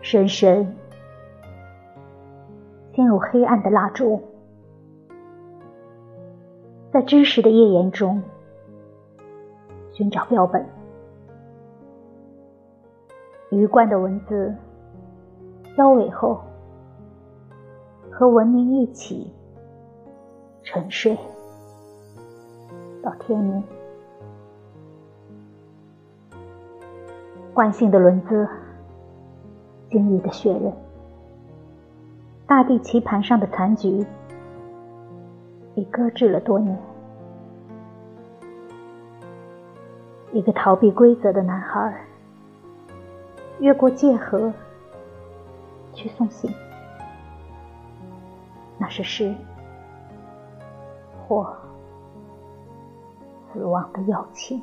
深深。陷入黑暗的蜡烛，在知识的页岩中寻找标本，鱼贯的文字凋萎后，和文明一起沉睡到天明。惯性的轮子，经历的血刃，大地棋盘上的残局，已搁置了多年。一个逃避规则的男孩，越过界河去送信，那是诗或死亡的邀请。